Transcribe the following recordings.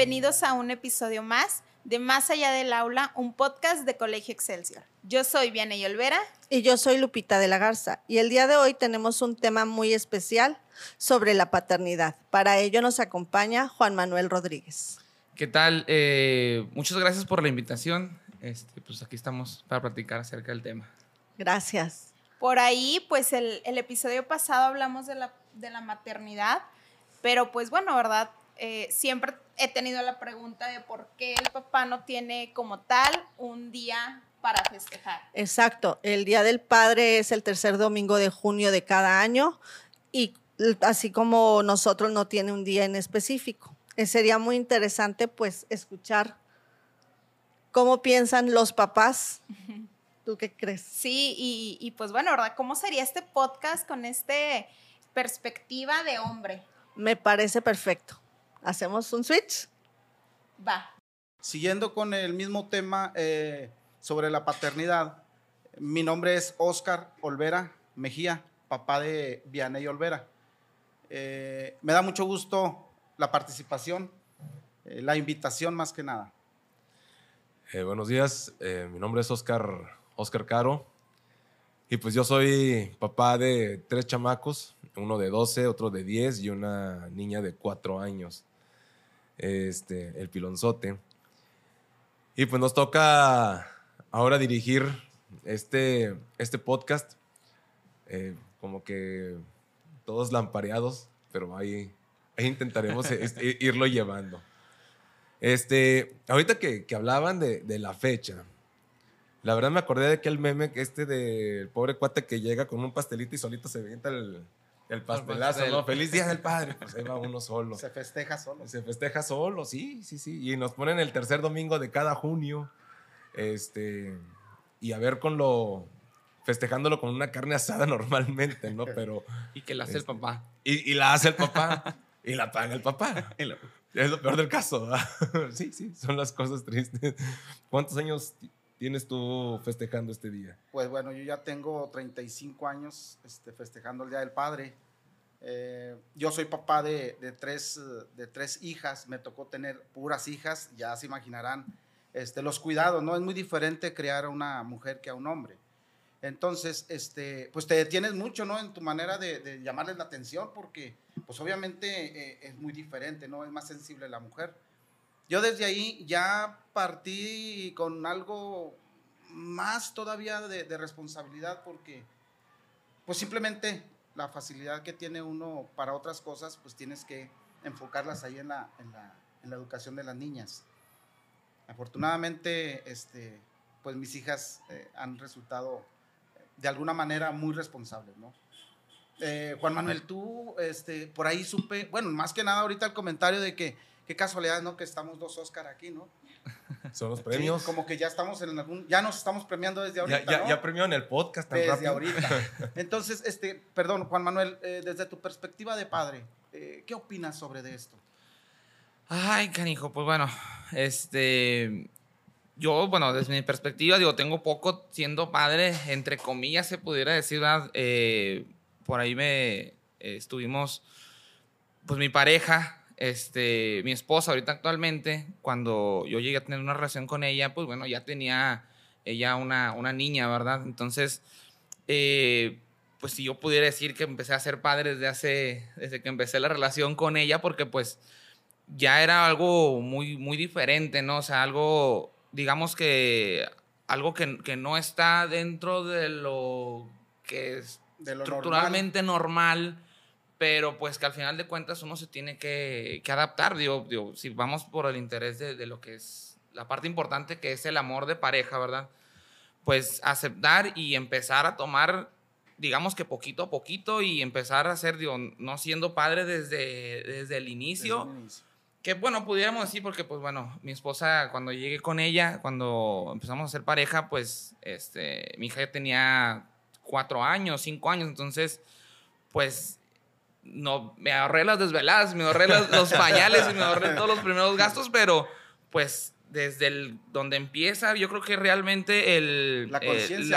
Bienvenidos a un episodio más de Más allá del aula, un podcast de Colegio Excelsior. Yo soy Vianey Olvera. Y yo soy Lupita de la Garza. Y el día de hoy tenemos un tema muy especial sobre la paternidad. Para ello nos acompaña Juan Manuel Rodríguez. ¿Qué tal? Eh, muchas gracias por la invitación. Este, pues aquí estamos para platicar acerca del tema. Gracias. Por ahí, pues el, el episodio pasado hablamos de la, de la maternidad, pero pues bueno, ¿verdad? Eh, siempre he tenido la pregunta de por qué el papá no tiene como tal un día para festejar. Exacto, el Día del Padre es el tercer domingo de junio de cada año y así como nosotros no tiene un día en específico. Eh, sería muy interesante pues escuchar cómo piensan los papás. ¿Tú qué crees? Sí, y, y pues bueno, ¿verdad? ¿Cómo sería este podcast con este perspectiva de hombre? Me parece perfecto. ¿Hacemos un switch? Va. Siguiendo con el mismo tema eh, sobre la paternidad, mi nombre es Oscar Olvera Mejía, papá de Vianey Olvera. Eh, me da mucho gusto la participación, eh, la invitación más que nada. Eh, buenos días, eh, mi nombre es Oscar, Oscar Caro y pues yo soy papá de tres chamacos, uno de 12, otro de 10 y una niña de 4 años, este, el pilonzote. Y pues nos toca ahora dirigir este, este podcast, eh, como que todos lampareados, pero ahí, intentaremos este, irlo llevando. Este, ahorita que, que hablaban de, la fecha, la verdad me acordé de aquel meme este del pobre cuate que llega con un pastelito y solito se avienta el, el pastelazo, ¿no? Feliz Día del Padre. Pues ahí va uno solo. Se festeja solo. Se festeja solo, sí, sí, sí. Y nos ponen el tercer domingo de cada junio. Este, y a ver con lo, festejándolo con una carne asada normalmente, ¿no? Pero... Y que la hace este, el papá. Y, y, la hace el papá. y la paga el papá. Es lo peor del caso. sí, sí, son las cosas tristes. ¿Cuántos años tienes tú festejando este día? Pues bueno, yo ya tengo 35 años este, festejando el Día del Padre. Eh, yo soy papá de, de, tres, de tres hijas, me tocó tener puras hijas, ya se imaginarán este, los cuidados, ¿no? Es muy diferente criar a una mujer que a un hombre. Entonces, este, pues te detienes mucho, ¿no? En tu manera de, de llamarles la atención, porque, pues obviamente eh, es muy diferente, ¿no? Es más sensible la mujer. Yo desde ahí ya partí con algo más todavía de, responsabilidad, porque, pues simplemente la facilidad que tiene uno para otras cosas, pues tienes que enfocarlas ahí en la, en la, en la educación de las niñas. Afortunadamente, este, pues mis hijas eh, han resultado de alguna manera muy responsables, ¿no? Eh, Juan Manuel, tú, este, por ahí supe, bueno, más que nada ahorita el comentario de que, qué casualidad, ¿no? Que estamos dos Oscar aquí, ¿no? Son los premios. Sí, como que ya estamos en algún, ya nos estamos premiando desde ahorita, Ya, ya, ¿no? ya premió en el podcast tan Desde rápido. ahorita. Entonces, este, perdón, Juan Manuel, eh, desde tu perspectiva de padre, eh, ¿qué opinas sobre de esto? Ay, canijo, pues bueno, este, yo, bueno, desde mi perspectiva, digo, tengo poco siendo padre, entre comillas se pudiera decir, eh, por ahí me eh, estuvimos, pues mi pareja, este, mi esposa ahorita actualmente, cuando yo llegué a tener una relación con ella, pues bueno, ya tenía ella una, una niña, ¿verdad? Entonces, eh, pues si yo pudiera decir que empecé a ser padre desde hace, desde que empecé la relación con ella, porque pues ya era algo muy, muy diferente, ¿no? O sea, algo, digamos que, algo que, que no está dentro de lo que es De lo estructuralmente normal. Pero pues que al final de cuentas uno se tiene que, que adaptar, digo, digo, si vamos por el interés de, de lo que es la parte importante que es el amor de pareja, ¿verdad? Pues aceptar y empezar a tomar digamos que poquito a poquito y empezar a ser, digo, no siendo padre desde, desde el inicio. Desde el inicio. Que bueno, pudiéramos decir, porque pues bueno, mi esposa, cuando llegué con ella, cuando empezamos a ser pareja, pues este, mi hija ya tenía cuatro años, cinco años, entonces, pues no, me ahorré las desveladas, me ahorré las- los pañales y me ahorré todos los primeros gastos, pero pues desde el, donde empieza, yo creo que realmente el, La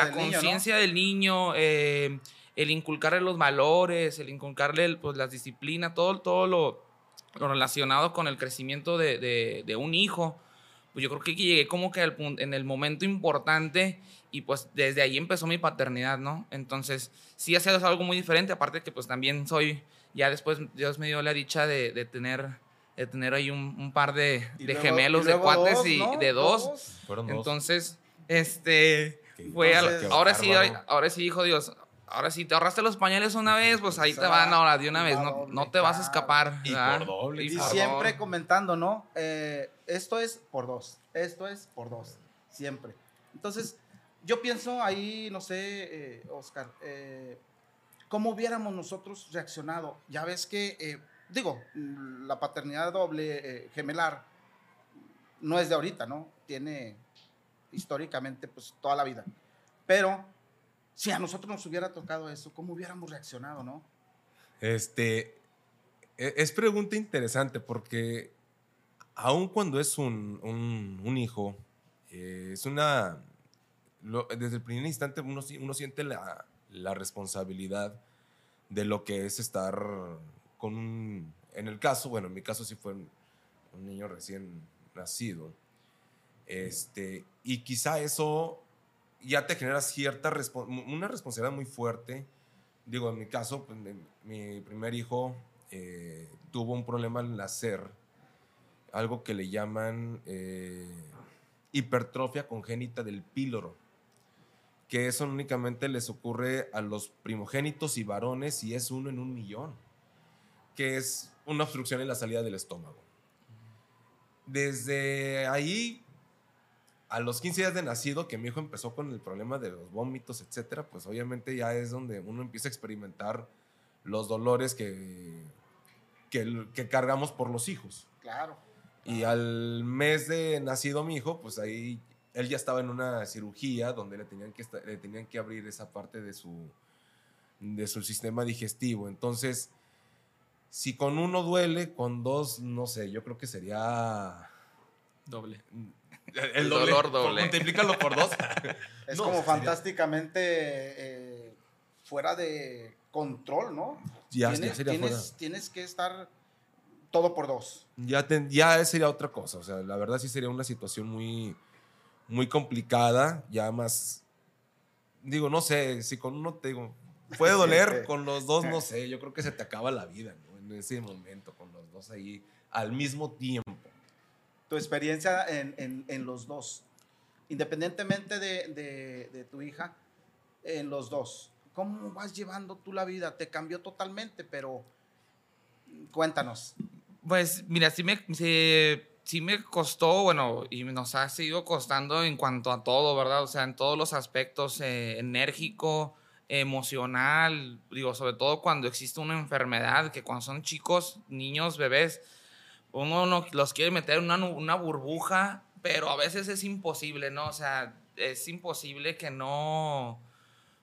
eh, conciencia del niño, eh, el inculcarle los valores, el inculcarle pues, las disciplinas, todo, todo lo, lo relacionado con el crecimiento de, de, de un hijo, pues yo creo que llegué como que al punto, en el momento importante y pues desde ahí empezó mi paternidad, ¿no? Entonces, sí ha sido algo muy diferente, aparte que pues también soy, ya después Dios me dio la dicha de, de tener de tener ahí un, un par de, de luego- gemelos, de cuates dos, y ¿no? de dos. Fueron dos. Entonces, este, fue al- ahora sí, ahora sí, hijo Dios, ahora sí, te ahorraste los pañales una vez, pues ahí O te sea, van ahora de una vez, no, doble, no te vas a escapar. Y ¿verdad? por doble, Y por siempre doble. comentando, ¿no? Eh, esto es por dos, esto es por dos, siempre. Entonces, yo pienso ahí, no sé, eh, Oscar, eh, ¿cómo hubiéramos nosotros reaccionado? Ya ves que, eh, digo, la paternidad doble, eh, gemelar, no es de ahorita, ¿no? Tiene históricamente, pues, toda la vida. Pero, si a nosotros nos hubiera tocado eso, ¿cómo hubiéramos reaccionado, no? Este, e- es pregunta interesante porque aun cuando es un, un- hijo, eh, es una, desde el primer instante uno, uno siente la, la responsabilidad de lo que es estar con un, en el caso, bueno, en mi caso sí fue un, un niño recién nacido, este, y quizá eso ya te genera cierta, una responsabilidad muy fuerte digo, en mi caso, pues, mi primer hijo eh, tuvo un problema al nacer, algo que le llaman eh, hipertrofia congénita del píloro, que eso únicamente les ocurre a los primogénitos y varones y es uno en un millón, que es una obstrucción en la salida del estómago. Desde ahí a los 15 días de nacido, que mi hijo empezó con el problema de los vómitos, etcétera, pues obviamente ya es donde uno empieza a experimentar los dolores que, que, que cargamos por los hijos. Claro. Y al mes de nacido mi hijo, pues ahí él ya estaba en una cirugía donde le tenían que, le tenían que abrir esa parte de su, de su sistema digestivo. Entonces, si con uno duele, con dos, no sé, yo creo que sería... Doble. El, El dolor doble. Multiplícalo por dos. Es No, como sería- fantásticamente eh, fuera de control, ¿no? Ya, ya tienes, sería tienes, fuera. tienes que estar todo por dos. Ya, ten- ya sería otra cosa. O sea, la verdad sí sería una situación muy, muy complicada. Ya más. Digo, no sé, si con uno te digo. Puede doler, con los dos, no sé. Yo creo que se te acaba la vida, ¿no? En ese momento, con los dos ahí al mismo tiempo. Tu experiencia en, en- los dos, independientemente de, de- de tu hija, en los dos, ¿cómo vas llevando tú la vida? Te cambió totalmente, pero cuéntanos. Pues mira, sí me, sí, sí me costó, bueno, y nos ha seguido costando en cuanto a todo, ¿verdad? O sea, en todos los aspectos, eh, enérgico, emocional, digo, sobre todo cuando existe una enfermedad, que cuando son chicos, niños, bebés, uno no, los quiere meter en una, una burbuja, pero a veces es imposible, ¿no? O sea, es imposible que no,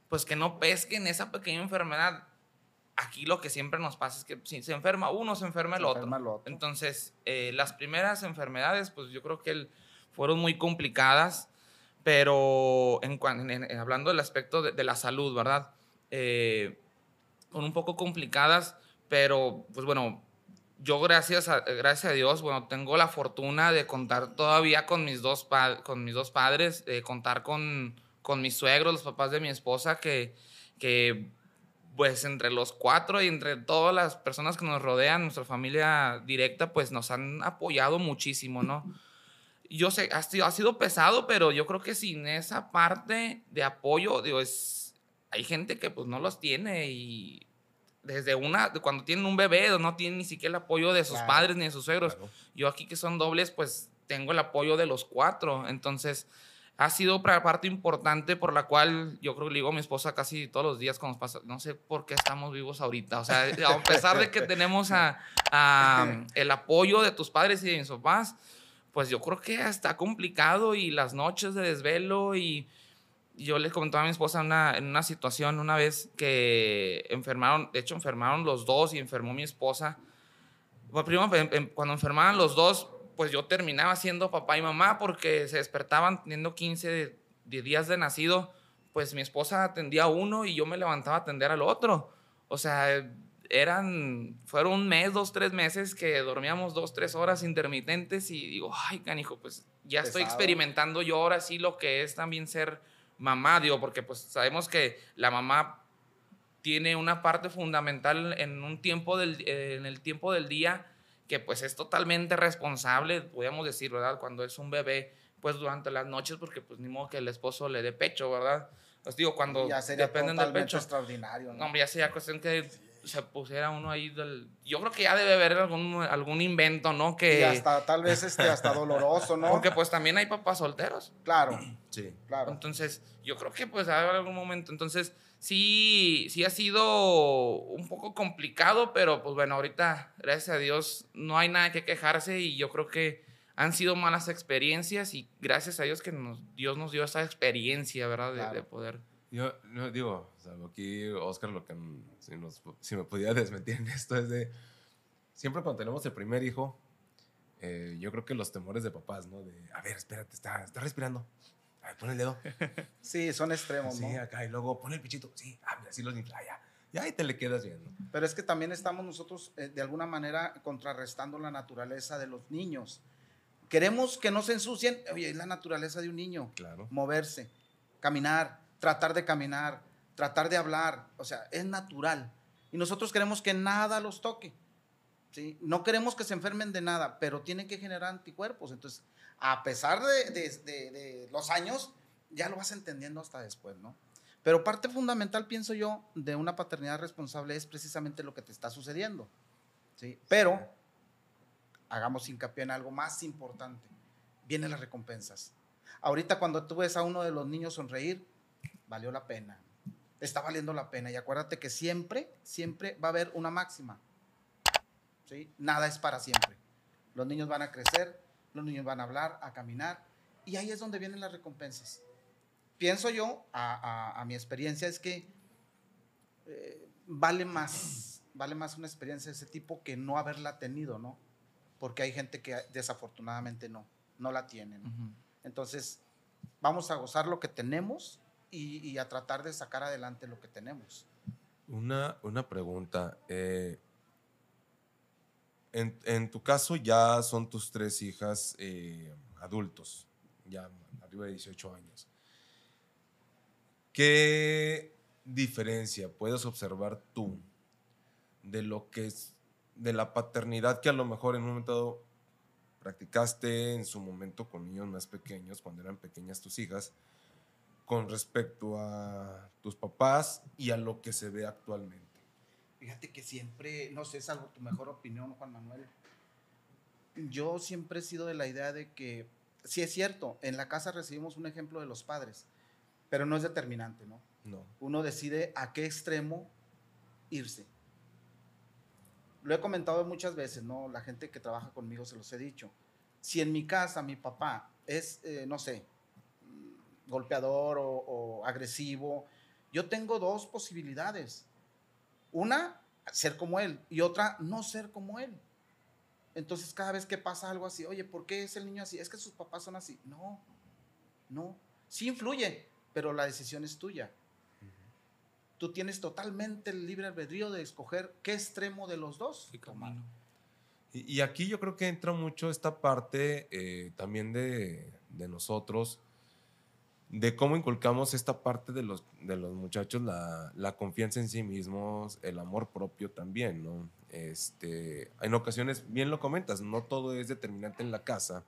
pues que no pesquen esa pequeña enfermedad. Aquí lo que siempre nos pasa es que si se enferma uno, se enferma el Se otro. enferma el otro. Entonces, eh, las primeras enfermedades, pues yo creo que el- fueron muy complicadas, pero en, en- en- hablando del aspecto de, de la salud, ¿verdad? Eh, son un poco complicadas, pero pues bueno, yo gracias a, gracias a Dios, bueno, tengo la fortuna de contar todavía con mis dos, con mis dos padres, de contar con, con mis suegros, los papás de mi esposa, que, que pues entre los cuatro y entre todas las personas que nos rodean, nuestra familia directa, pues nos han apoyado muchísimo, ¿no? Yo sé, ha sido, ha sido pesado, pero yo creo que sin esa parte de apoyo, digo, es, hay gente que pues no los tiene y desde una, cuando tienen un bebé, no tienen ni siquiera el apoyo de sus Claro. padres ni de sus suegros. Claro. Yo aquí que son dobles, pues tengo el apoyo de los cuatro. Entonces, ha sido otra parte importante por la cual yo creo que le digo a mi esposa casi todos los días cuando nos pasa, no sé por qué estamos vivos ahorita. O sea, a pesar de que tenemos a, a, el apoyo de tus padres y de mis papás, pues yo creo que está complicado y las noches de desvelo y yo le comentaba a mi esposa una, en una situación una vez que enfermaron, de hecho enfermaron los dos y enfermó mi esposa. Bueno, primero, em- em- cuando enfermaban los dos, pues yo terminaba siendo papá y mamá porque se despertaban teniendo 15 de, de días de nacido, pues mi esposa atendía a uno y yo me levantaba a atender al otro. O sea, eran, fueron un mes, dos, tres meses que dormíamos dos, tres horas intermitentes y digo, ay, canijo, pues ya estoy Pesado. experimentando yo ahora sí lo que es también ser mamá, digo, porque pues sabemos que la mamá tiene una parte fundamental en un tiempo del, en el tiempo del día que pues es totalmente responsable, podríamos decir, ¿verdad? Cuando es un bebé, pues durante las noches, porque pues ni modo que el esposo le dé pecho, ¿verdad? Os digo, cuando Ya sería dependen del pecho. extraordinario. No, ¿no? hombre, ya sería cuestión que se pusiera uno ahí del... Yo creo que ya debe haber algún, algún invento, ¿no? Que... Y hasta tal vez este, hasta doloroso, ¿no? Porque pues también hay papás solteros. Claro, Sí. claro. Entonces, yo creo que pues haber algún momento. Entonces, sí, sí ha sido un poco complicado, pero pues bueno, ahorita, gracias a Dios, no hay nada que quejarse y yo creo que han sido malas experiencias y gracias a Dios que nos, Dios nos dio esa experiencia, ¿verdad? De, Claro. de poder. Yo no digo, o sea, aquí Oscar, lo que si, nos- si me pudiera desmentir en esto es de siempre cuando tenemos el primer hijo, eh, yo creo que los temores de papás, ¿no? De, a ver, espérate, está, está respirando. A ver, pon el dedo. Sí, son extremos, Sí, ¿no? acá, y luego pon el pichito. Sí, ah, mira, así los infla, ya. Ya ahí te le quedas viendo. Pero es que también estamos nosotros eh, de alguna manera contrarrestando la naturaleza de los niños. Queremos que no se ensucien. Oye, es la naturaleza de un niño. Claro. Moverse, caminar, tratar de caminar, tratar de hablar. O sea, es natural. Y nosotros queremos que nada los toque. ¿sí? No queremos que se enfermen de nada, pero tienen que generar anticuerpos. Entonces, a pesar de, de- de- de los años, ya lo vas entendiendo hasta después, ¿no? Pero parte fundamental, pienso yo, de una paternidad responsable es precisamente lo que te está sucediendo. ¿sí? Pero hagamos hincapié en algo más importante. Vienen las recompensas. Ahorita cuando tú ves a uno de los niños sonreír, valió la pena. Está valiendo la pena. Y acuérdate que siempre, siempre va a haber una máxima. ¿sí? Nada es para siempre. Los niños van a crecer, los niños van a hablar, a caminar. Y ahí es donde vienen las recompensas. Pienso yo, a, a- a mi experiencia, es que eh, vale más, vale más una experiencia de ese tipo que no haberla tenido, ¿no? Porque hay gente que desafortunadamente no, no la tiene. ¿no? Entonces, vamos a gozar lo que tenemos y, y a tratar de sacar adelante lo que tenemos. Una, una pregunta. eh, en, en tu caso ya son tus tres hijas eh, adultos, ya arriba de 18 años. ¿Qué diferencia puedes observar tú de lo que es de la paternidad que a lo mejor en un momento dado practicaste en su momento con niños más pequeños, cuando eran pequeñas tus hijas, con respecto a tus papás y a lo que se ve actualmente? Fíjate que siempre, no sé, es algo tu mejor opinión, Juan Manuel. Yo siempre he sido de la idea de que, sí es cierto, en la casa recibimos un ejemplo de los padres, pero no es determinante, ¿no? No. Uno decide a qué extremo irse. Lo he comentado muchas veces, ¿no? La gente que trabaja conmigo se los he dicho. Si en mi casa mi papá es, eh, no sé, golpeador o, o agresivo, yo tengo dos posibilidades. Una, ser como él, y otra, no ser como él. Entonces, cada vez que pasa algo así, oye, ¿por qué es el niño así? Es que sus papás son así. No, no. Sí influye, pero la decisión es tuya. Tú tienes totalmente el libre albedrío de escoger qué extremo de los dos. Sí, tomar. camino. Y, y aquí yo creo que entra mucho esta parte eh, también de, de nosotros, de cómo inculcamos esta parte de los, de los muchachos, la, la confianza en sí mismos, el amor propio también, ¿no? Este, en ocasiones, bien lo comentas, no todo es determinante en la casa,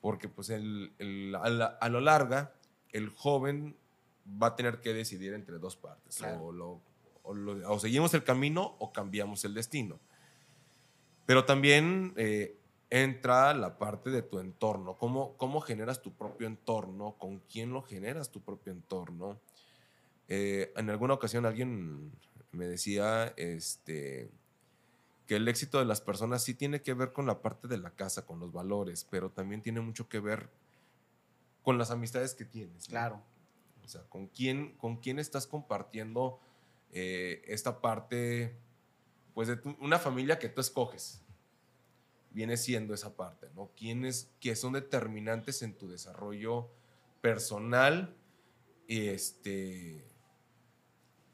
porque pues el, el- a, la- a lo larga, el joven va a tener que decidir entre dos partes, Claro. o, lo- o lo- o seguimos el camino o cambiamos el destino. Pero también eh, entra la parte de tu entorno. ¿Cómo, ¿Cómo generas tu propio entorno? ¿Con quién lo generas tu propio entorno? Eh, en alguna ocasión alguien me decía este, que el éxito de las personas sí tiene que ver con la parte de la casa, con los valores, pero también tiene mucho que ver con las amistades que tienes. ¿no? Claro. O sea, ¿con quién, con quién estás compartiendo eh, esta parte, pues de tu- una familia que tú escoges? Viene siendo esa parte, ¿no? ¿Quiénes que son determinantes en tu desarrollo personal? Este.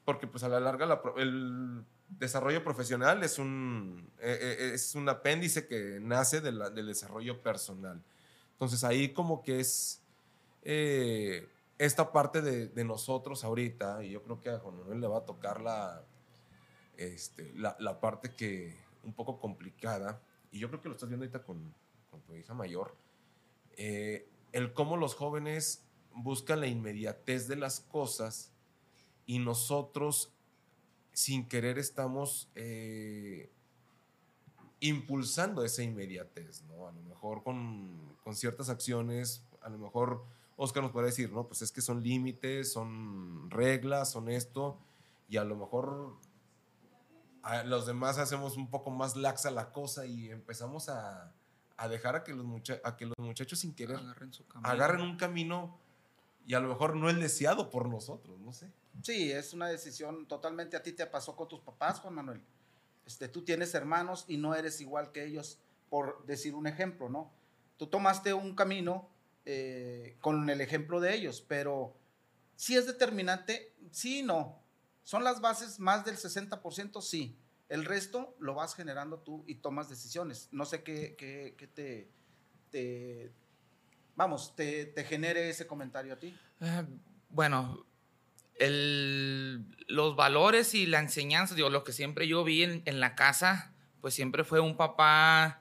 Porque, pues a la larga, el desarrollo profesional es un, eh, eh, es un apéndice que nace del desarrollo personal. Entonces ahí como que es eh, esta parte de, de nosotros ahorita, y yo creo que a Juan Manuel le va a tocar la, este, la, la parte que un poco complicada, y yo creo que lo estás viendo ahorita con, con tu hija mayor, eh, el cómo los jóvenes buscan la inmediatez de las cosas y nosotros sin querer estamos eh, impulsando esa inmediatez, ¿no? A lo mejor con, con ciertas acciones, a lo mejor Oscar nos puede decir, no, pues es que son límites, son reglas, son esto, y a lo mejor a los demás hacemos un poco más laxa la cosa y empezamos a, a dejar a que, los mucha- a que los muchachos sin querer Agarren su camino. agarren un camino y a lo mejor no el deseado por nosotros, no sé. Sí, es una decisión totalmente a ti te pasó con tus papás, Juan Manuel. Este, tú tienes hermanos y no eres igual que ellos, por decir un ejemplo, ¿no? Tú tomaste un camino eh, con el ejemplo de ellos, pero si es determinante, sí y no. Son las bases más del 60%, sí. El resto lo vas generando tú y tomas decisiones. No sé qué, qué- qué te, vamos, te, te genere ese comentario a ti. Eh, bueno, el- los valores y la enseñanza, digo, lo que siempre yo vi en, en la casa, pues siempre fue un papá,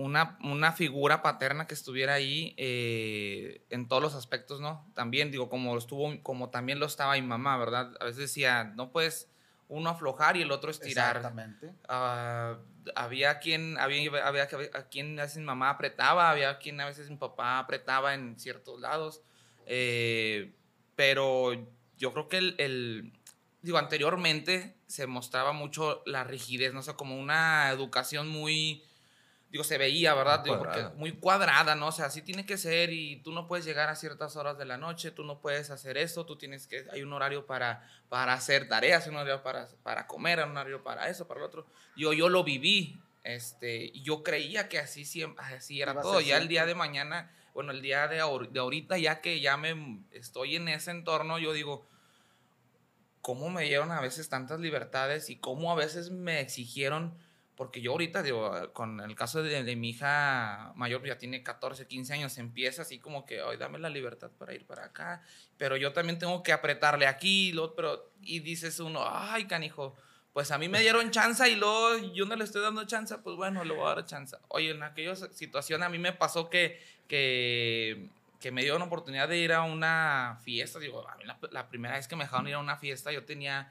una, una figura paterna que estuviera ahí eh, en todos los aspectos, ¿no? También, digo, como estuvo, como también lo estaba mi mamá, ¿verdad? A veces decía, no puedes uno aflojar y el otro estirar. Exactamente. Ah, había quien, había, había a quien a veces mi mamá apretaba, había quien a veces mi papá apretaba en ciertos lados. Eh, pero yo creo que el, el- digo, anteriormente se mostraba mucho la rigidez, no sé, como una educación muy, digo, se veía, ¿verdad? Muy Digo, porque muy cuadrada, ¿no? O sea, así tiene que ser y tú no puedes llegar a ciertas horas de la noche, tú no puedes hacer esto, tú tienes que, hay un horario para, para hacer tareas, un horario para, para comer, un horario para eso, para lo otro. Yo, yo lo viví, este, y yo creía que así, siempre, así era todo. Ya el día de mañana, bueno, el día de, ahor- de ahorita, ya que ya me estoy en ese entorno, yo digo, cómo me dieron a veces tantas libertades y cómo a veces me exigieron, porque yo ahorita, digo, con el caso de, de mi hija mayor, ya tiene 14, 15 años, empieza así como que, ay, dame la libertad para ir para acá, pero yo también tengo que apretarle aquí, lo, pero, y dices uno, ay, canijo, pues a mí me dieron chance y luego yo no le estoy dando chance, pues bueno, le voy a dar chance. Oye, en aquella situación a mí me pasó que, que, que me dieron oportunidad de ir a una fiesta. Digo, a mí la, la primera vez que me dejaron ir a una fiesta yo tenía,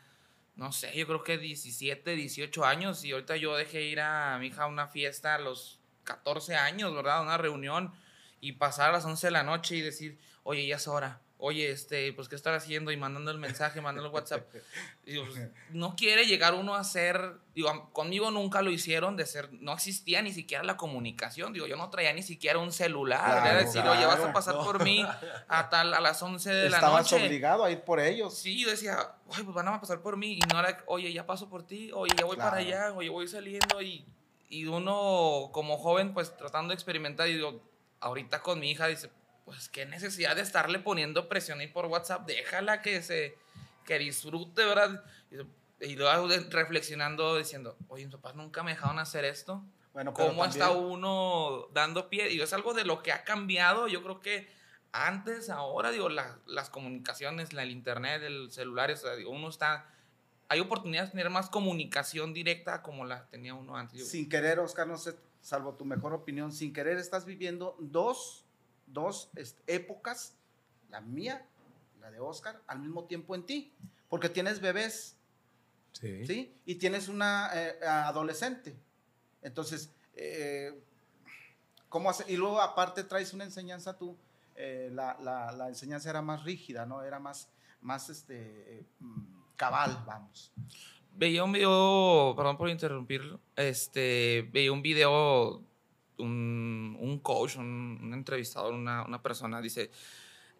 no sé, yo creo que 17, 18 años y ahorita yo dejé ir a mi hija a una fiesta a los 14 años, ¿verdad? Una reunión y pasar a las 11 de la noche y decir, oye, ya es hora. Oye, este, pues, ¿qué estar haciendo? Y mandando el mensaje, mandando el WhatsApp. Pues, no quiere llegar uno a ser, digo, conmigo nunca lo hicieron de ser, no existía ni siquiera la comunicación, digo, yo no traía ni siquiera un celular, Claro, era decir, oye, vas a pasar no. por mí a tal, a las 11 de la Estabas noche. obligado a ir por ellos. Sí, yo decía, oye, pues van a pasar por mí. Y no era, oye, ya paso por ti, oye, ya voy Claro. para allá, oye, voy saliendo. Y, y uno, como joven, pues tratando de experimentar, y digo, ahorita con mi hija, dice, pues qué necesidad de estarle poniendo presión ahí por WhatsApp, déjala que se, que disfrute, ¿verdad? Y, y luego reflexionando, diciendo, oye, mis papás nunca me dejaron hacer esto. Bueno, pero ¿Cómo está uno dando pie? Y es algo de lo que ha cambiado. Yo creo que antes, ahora, digo, la- las comunicaciones, la, el internet, el celular, o sea, digo, uno está... Hay oportunidades de tener más comunicación directa como la tenía uno antes. Sin querer, Oscar, no sé, salvo tu mejor opinión, sin querer estás viviendo dos, dos épocas, la mía, la de Oscar, al mismo tiempo en ti, porque tienes bebés, Sí. ¿sí? Y tienes una eh, adolescente. Entonces, eh, ¿cómo hace? Y luego aparte traes una enseñanza tú, eh, la, la- la enseñanza era más rígida, ¿no? Era más, más este, eh, mm, cabal, vamos. Veía un video, perdón por interrumpirlo, este, veía un video, un, un coach, un, un entrevistador, una, una persona, dice,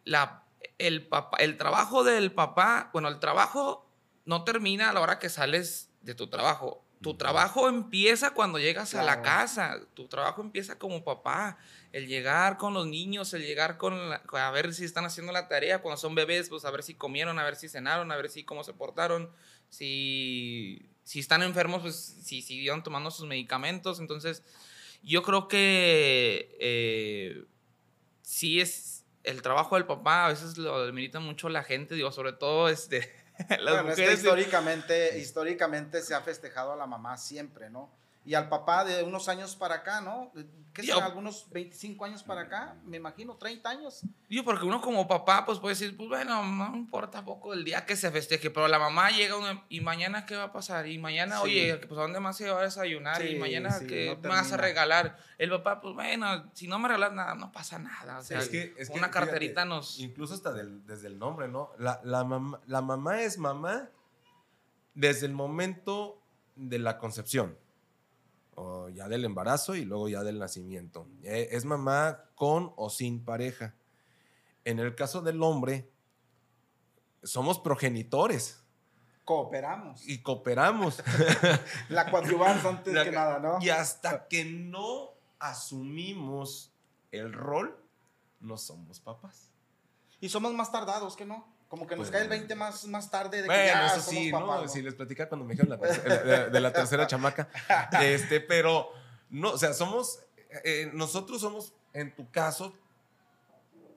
la, el, papá, el trabajo del papá, bueno, el trabajo no termina a la hora que sales de tu trabajo. Tu trabajo empieza cuando llegas a la casa. Tu trabajo empieza como papá. El llegar con los niños, el llegar con la- a ver si están haciendo la tarea. Cuando son bebés, pues a ver si comieron, a ver si cenaron, a ver si cómo se portaron, si, si están enfermos, pues sí siguieron tomando sus medicamentos. Entonces, yo creo que eh, sí es el trabajo del papá, a veces lo demeritan mucho la gente, digo, sobre todo este, las Bueno, es que mujeres. históricamente, históricamente se ha festejado a la mamá siempre, ¿no? Y al papá de unos años para acá, ¿no? ¿Qué son? Algunos 25 años para acá, me imagino, 30 años. Yo, porque uno como papá, pues puede decir, pues bueno, no importa poco el día que se festeje, pero la mamá llega uno, y mañana qué va a pasar, y mañana, Sí. oye, pues ¿a dónde más se va a desayunar? y mañana sí, qué no me vas a regalar. El papá, pues bueno, si no me regalas nada, no pasa nada. O sea, Es que- es que, una fíjate, carterita nos... Incluso hasta del- desde el nombre, ¿no? La, la, mamá, la mamá es mamá desde el momento de la concepción, o ya del embarazo y luego ya del nacimiento. Eh, Es mamá con o sin pareja. En el caso del hombre, somos progenitores Cooperamos. y cooperamos. La coadyuvanza antes La- que nada, ¿no? Y hasta que no asumimos el rol, no somos papás. Y somos más tardados que no. Como que nos Pues, cae el 20 más, más tarde de que Bueno, ya eso somos sí, papás, ¿no? ¿no? Si les platica cuando me dijeron la tercera- de, de la tercera chamaca. Este, pero, no, o sea, somos, eh, nosotros somos, en tu caso,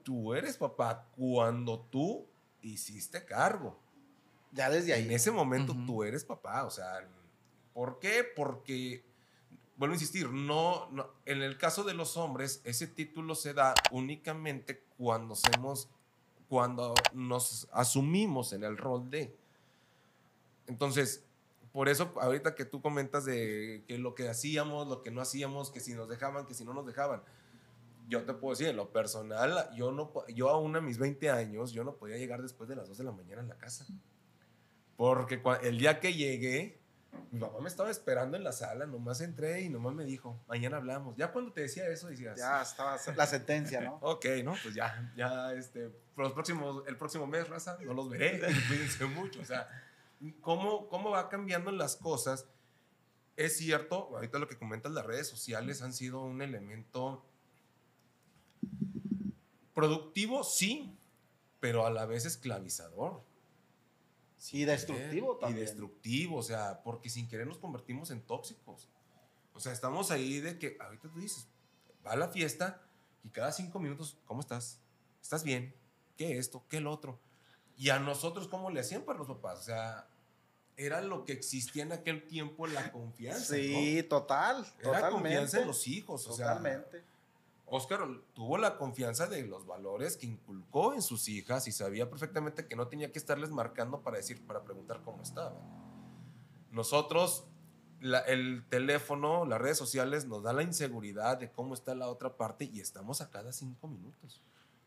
tú eres papá cuando tú hiciste cargo. Ya desde ahí. En ese momento tú eres papá, o sea, ¿por qué? Porque, vuelvo a insistir, no, no, en el caso de los hombres, ese título se da únicamente cuando hacemos, cuando nos asumimos en el rol de. Entonces, por eso ahorita que tú comentas de que lo que hacíamos, lo que no hacíamos, que si nos dejaban, que si no nos dejaban. Yo te puedo decir, en lo personal, yo, no, yo aún a mis 20 años, yo no podía llegar después de las 2 de la mañana a la casa. Porque el día que llegué, mi papá me estaba esperando en la sala, nomás entré y nomás me dijo, mañana hablamos. Ya cuando te decía eso, decías, Ya estaba la sentencia, ¿no? ok, ¿no? Pues ya, ya, este, los próximos, el próximo mes, raza, no los veré, cuídense mucho. O sea, ¿cómo, cómo va cambiando las cosas? Es cierto, ahorita lo que comentas, las redes sociales han sido un elemento productivo, sí, pero a la vez esclavizador. Y destructivo también. Y destructivo, o sea, porque sin querer nos convertimos en tóxicos. O sea, estamos ahí de que, ahorita tú dices, va a la fiesta y cada cinco minutos, ¿cómo estás? ¿Estás bien? ¿Qué esto? ¿Qué el otro? Y a nosotros, ¿cómo le hacían para los papás? O sea, era lo que existía en aquel tiempo, la confianza. Sí, total. Era Totalmente. confianza en los hijos. O sea, Totalmente. Oscar tuvo la confianza de los valores que inculcó en sus hijas y sabía perfectamente que no tenía que estarles marcando para decir, para preguntar cómo estaban. Nosotros, la- el teléfono, las redes sociales nos da la inseguridad de cómo está la otra parte y estamos a cada cinco minutos.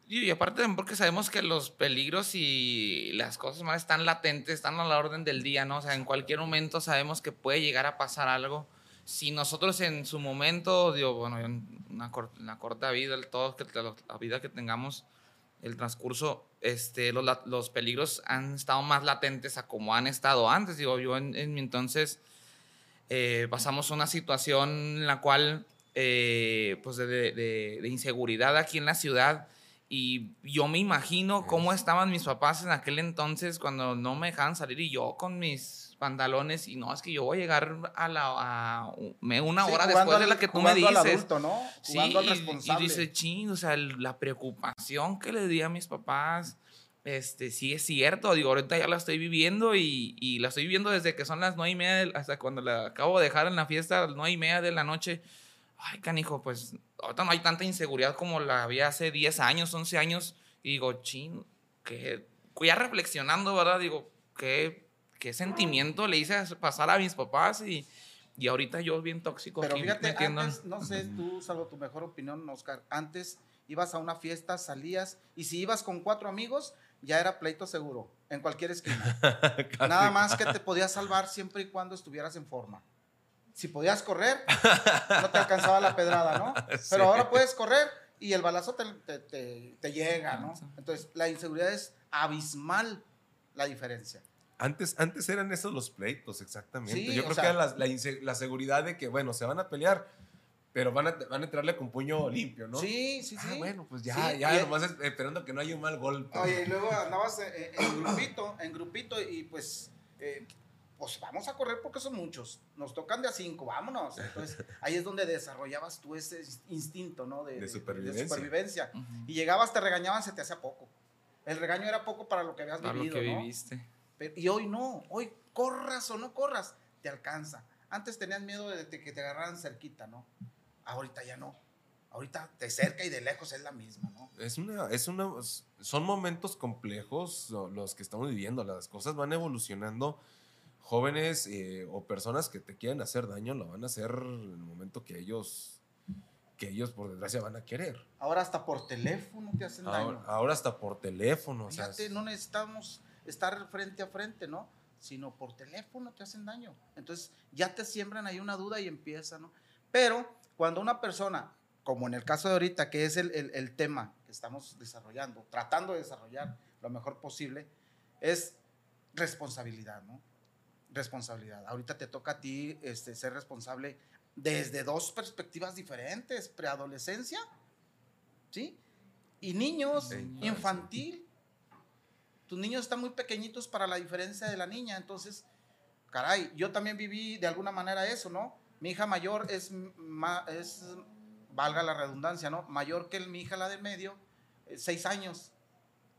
Y aparte también porque sabemos que los peligros y las cosas malas están latentes, están a la orden del día, ¿no? O sea, en cualquier momento sabemos que puede llegar a pasar algo. Si nosotros en su momento, digo, bueno, en una, cor- una corta vida, que la, vida que tengamos, el transcurso, este, los, los peligros han estado más latentes a como han estado antes. Digo, yo en, en mi entonces eh, pasamos una situación en la cual, eh, pues, de, de- de- de inseguridad aquí en la ciudad. Y yo me imagino cómo estaban mis papás en aquel entonces cuando no me dejaban salir y yo con mis pantalones y no, es que yo voy a llegar a la a una Sí, hora jugando después de al- la que tú me jugando al dices. adulto, ¿no? Sí, y-. Y, dice, ching, o sea, la preocupación que le di a mis papás, este, sí es cierto. Digo, ahorita ya la estoy viviendo y, y la estoy viviendo desde que son las nueve y media, del- hasta cuando la acabo de dejar en la fiesta, a las nueve y media de la noche. Ay, canijo, pues ahorita no hay tanta inseguridad como la había hace 10 años, 11 años. Y digo, chin, que ya reflexionando, ¿verdad? Digo, qué, qué sentimiento le hice pasar a mis papás y, y ahorita yo bien tóxico Pero aquí fíjate, metiendo- antes, no sé, tú, salvo tu mejor opinión, Oscar, antes ibas a una fiesta, salías, y si ibas con cuatro amigos, ya era pleito seguro, en cualquier esquina. Nada más que te podías salvar siempre y cuando estuvieras en forma. Si podías correr, no te alcanzaba la pedrada, ¿no? Pero Sí. ahora puedes correr y el balazo te, te- te- te llega, ¿no? Entonces, la inseguridad es abismal la diferencia. Antes, antes eran esos los pleitos, exactamente. Sí, Yo creo sea- que era la, la la seguridad de que, bueno, se van a pelear, pero van a, van a entrarle con puño limpio, ¿no? Sí, sí, sí. Ah, bueno, pues ya, Sí, ya, nomás es- esperando que no haya un mal golpe. Oye, y luego andabas en, en grupito, en grupito y pues eh, pues vamos a correr porque son muchos. Nos tocan de a cinco, vámonos. Entonces, ahí es donde desarrollabas tú ese instinto, ¿no? De, supervivencia. supervivencia. Y llegabas, te regañaban, se te hacía poco. El regaño era poco para lo que habías para vivido, lo que ¿no? viviste. Y hoy no, hoy corras o no corras, te alcanza. Antes tenías miedo de que te agarraran cerquita, ¿no? Ahorita ya no. Ahorita te cerca y de lejos es la misma, ¿no? Es una, es una, son momentos complejos los que estamos viviendo. Las cosas van evolucionando. Jóvenes eh, o personas que te quieren hacer daño lo van a hacer en el momento que ellos, que ellos por desgracia van a querer. Ahora hasta por teléfono te hacen daño. Ahora hasta por teléfono. Fíjate, no necesitamos estar frente a frente, ¿no? Sino por teléfono te hacen daño. Entonces ya te siembran ahí una duda y empieza, ¿no? Pero cuando una persona como en el caso de ahorita, que es el, tema que estamos desarrollando, tratando de desarrollar lo mejor posible, es responsabilidad, ¿no? Responsabilidad. Ahorita te toca a ti este, ser responsable desde dos perspectivas diferentes, preadolescencia, ¿sí? Y niños, infantil. Tus niños están muy pequeñitos para la diferencia de la niña, entonces, caray, yo también viví de alguna manera eso, ¿no? Mi hija mayor es, es valga la redundancia, ¿no? Mayor que mi hija, la del medio, eh, seis años,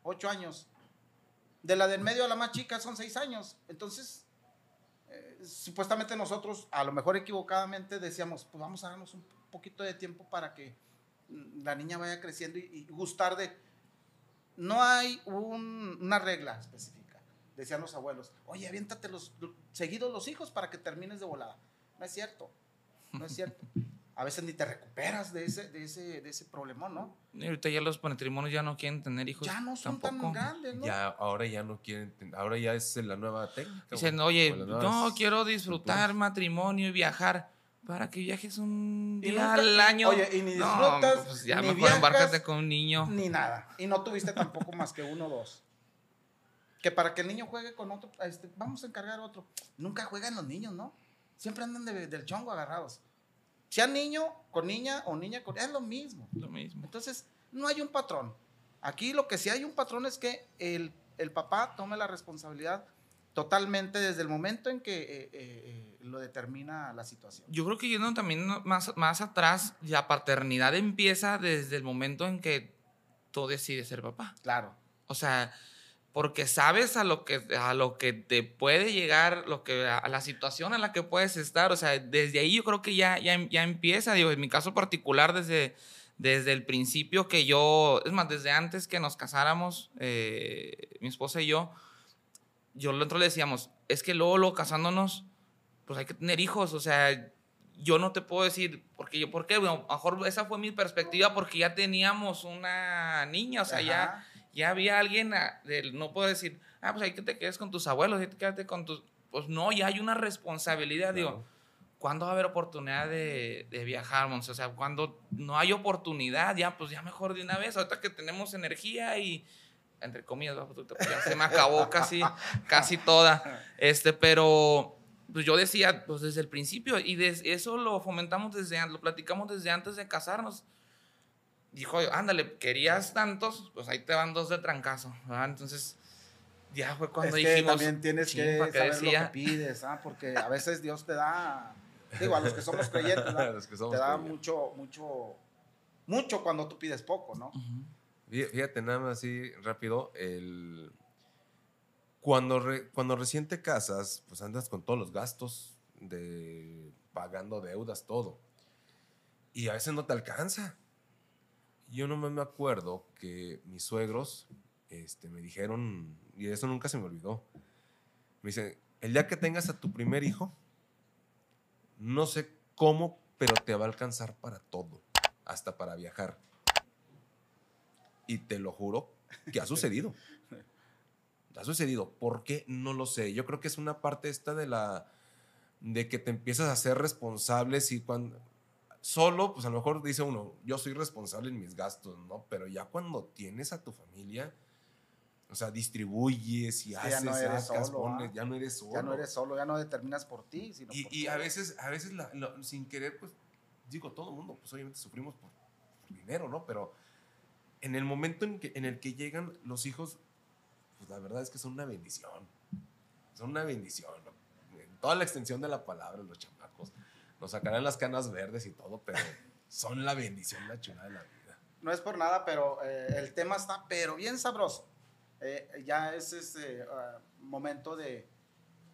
ocho años. De la del medio a la más chica son seis años. Entonces, eh, supuestamente nosotros, a lo mejor equivocadamente, decíamos, pues vamos a darnos un poquito de tiempo para que mm, la niña vaya creciendo y, gustar de... No hay una regla específica, decían los abuelos. Oye, aviéntate los, seguidos los hijos para que termines de volada. No es cierto, no es cierto a veces ni te recuperas de ese, de ese, de ese problemón, ¿no? Y ahorita ya los matrimonios ya no quieren tener hijos. Ya no son tan grandes, ¿no? Ya, ahora ya no quieren, ahora ya es la nueva técnica. Dicen, oye, no, quiero disfrutar matrimonio y viajar. Para que viajes un día al año. Oye, y ni disfrutas. pues ya ni mejor embárcate con un niño. Ni nada. Y no tuviste tampoco más que uno o dos. Que para que el niño juegue con otro, este, vamos a encargar otro. Nunca juegan los niños, ¿no? Siempre andan del chongo agarrados. Sea niño con niña o niña con... Es lo mismo. Lo mismo. Entonces, no hay un patrón. Aquí lo que sí hay un patrón es que el, papá tome la responsabilidad totalmente desde el momento en que eh, eh, lo determina la situación. Yo creo que yendo también más, más atrás, la paternidad empieza desde el momento en que tú decides ser papá. Claro. O sea, porque sabes a lo que, a lo que te puede llegar, lo que, a la situación en la que puedes estar. O sea, desde ahí yo creo que ya, ya, ya empieza. Digo, en mi caso particular, desde, desde el principio que yo, es más, desde antes que nos casáramos, eh, mi esposa y yo, yo nosotros le decíamos, es que luego, luego casándonos, pues hay que tener hijos. O sea, yo no te puedo decir, porque yo, ¿por qué? Bueno, a mejor esa fue mi perspectiva porque ya teníamos una niña, o sea, ya ya había alguien, ah, no puedo decir, ah, pues hay que te quedes con tus abuelos, ahí te quédate con tus... Pues no, ya hay una responsabilidad, digo, ¿cuándo va a haber oportunidad de, de viajar, O sea, cuando no hay oportunidad, ya, pues ya mejor de una vez, ahorita que tenemos energía y, entre comillas, pues, ya se me acabó casi, casi toda, este, pero pues yo decía, pues desde el principio, y eso lo fomentamos desde, lo platicamos desde antes de casarnos, dijo, ándale, querías tantos, pues ahí te van dos de trancazo, Entonces, ya fue cuando es que también tienes que saber decía? lo que pides, ¿ah? Porque a veces Dios te da, digo, a los que somos creyentes, te da mucho, mucho, mucho cuando tú pides poco, ¿no? Fíjate, nada más así rápido, el... Cuando, cuando recién te casas, pues andas con todos los gastos de pagando deudas, todo. Y a veces no te alcanza yo no me acuerdo que mis suegros este, me dijeron, y eso nunca se me olvidó, me dicen, el día que tengas a tu primer hijo, no sé cómo, pero te va a alcanzar para todo, hasta para viajar. Y te lo juro que ha sucedido. Ha sucedido. ¿Por qué? No lo sé. Yo creo que es una parte esta de la de que te empiezas a ser responsable si cuando Solo, pues a lo mejor dice uno, yo soy responsable en mis gastos, ¿no? Pero ya cuando tienes a tu familia, o sea, distribuyes y haces, ya no eres solo, ¿ah? ya no eres solo. Ya no eres solo, ya no determinas por ti, sino y, por y a veces, a veces sin querer, pues, digo, todo el mundo, pues obviamente sufrimos por, dinero, ¿no? Pero en el momento en, que, en el que llegan los hijos, pues la verdad es que son una bendición. Son una bendición. toda la extensión de la palabra, los chamacos. Nos sacarán las canas verdes y todo, pero son la bendición, la chulada de la vida. No es por nada, pero eh, el tema está, pero bien sabroso. Eh, ya es este ah, momento de,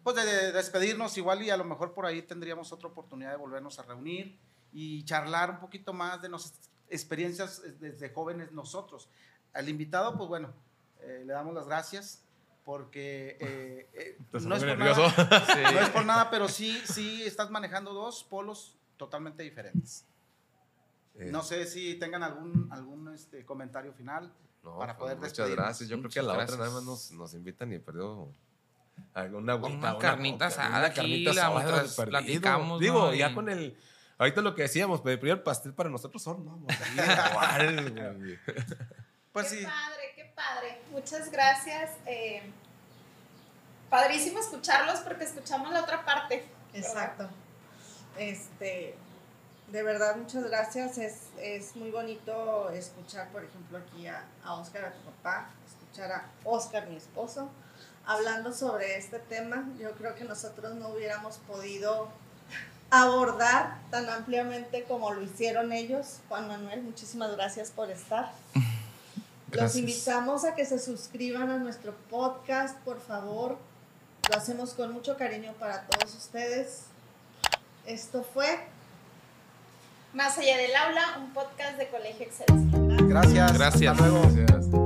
pues de, de despedirnos igual y a lo mejor por ahí tendríamos otra oportunidad de volvernos a reunir y charlar un poquito más de nuestras experiencias eh, desde jóvenes nosotros. Al invitado, pues bueno, eh, le damos las gracias porque eh, eh, no, es por nervioso. nada, no es por nada, pero sí, sí estás manejando dos polos totalmente diferentes. Eh, No sé si tengan algún, algún este, comentario final. no, para pues, poder muchas despedirnos. gracias. Yo creo que a la Muchas otra nada gracias. más nos, nos invitan y perdió alguna agüita, Una carnita asada carnita asada platicamos, Digo, ¿no? ya Y- con el. Ahorita lo que decíamos, pedir el pastel para nosotros son, no, igual, güey. Pues qué sí, padre, qué padre. Muchas gracias. eh, padrísimo escucharlos porque escuchamos la otra parte. ¿verdad? Exacto. Este, de verdad, muchas gracias. Es, es muy bonito escuchar, por ejemplo, aquí a, a Oscar, a tu papá, escuchar a Oscar, mi esposo, hablando sobre este tema. Yo creo que nosotros no hubiéramos podido abordar tan ampliamente como lo hicieron ellos. Juan Manuel, muchísimas gracias por estar. Los invitamos a que se suscriban a nuestro podcast, por favor. Lo hacemos con mucho cariño para todos ustedes. Esto fue Más allá del aula, un podcast de Colegio Excelsior. gracias. Gracias. Hasta luego. Gracias.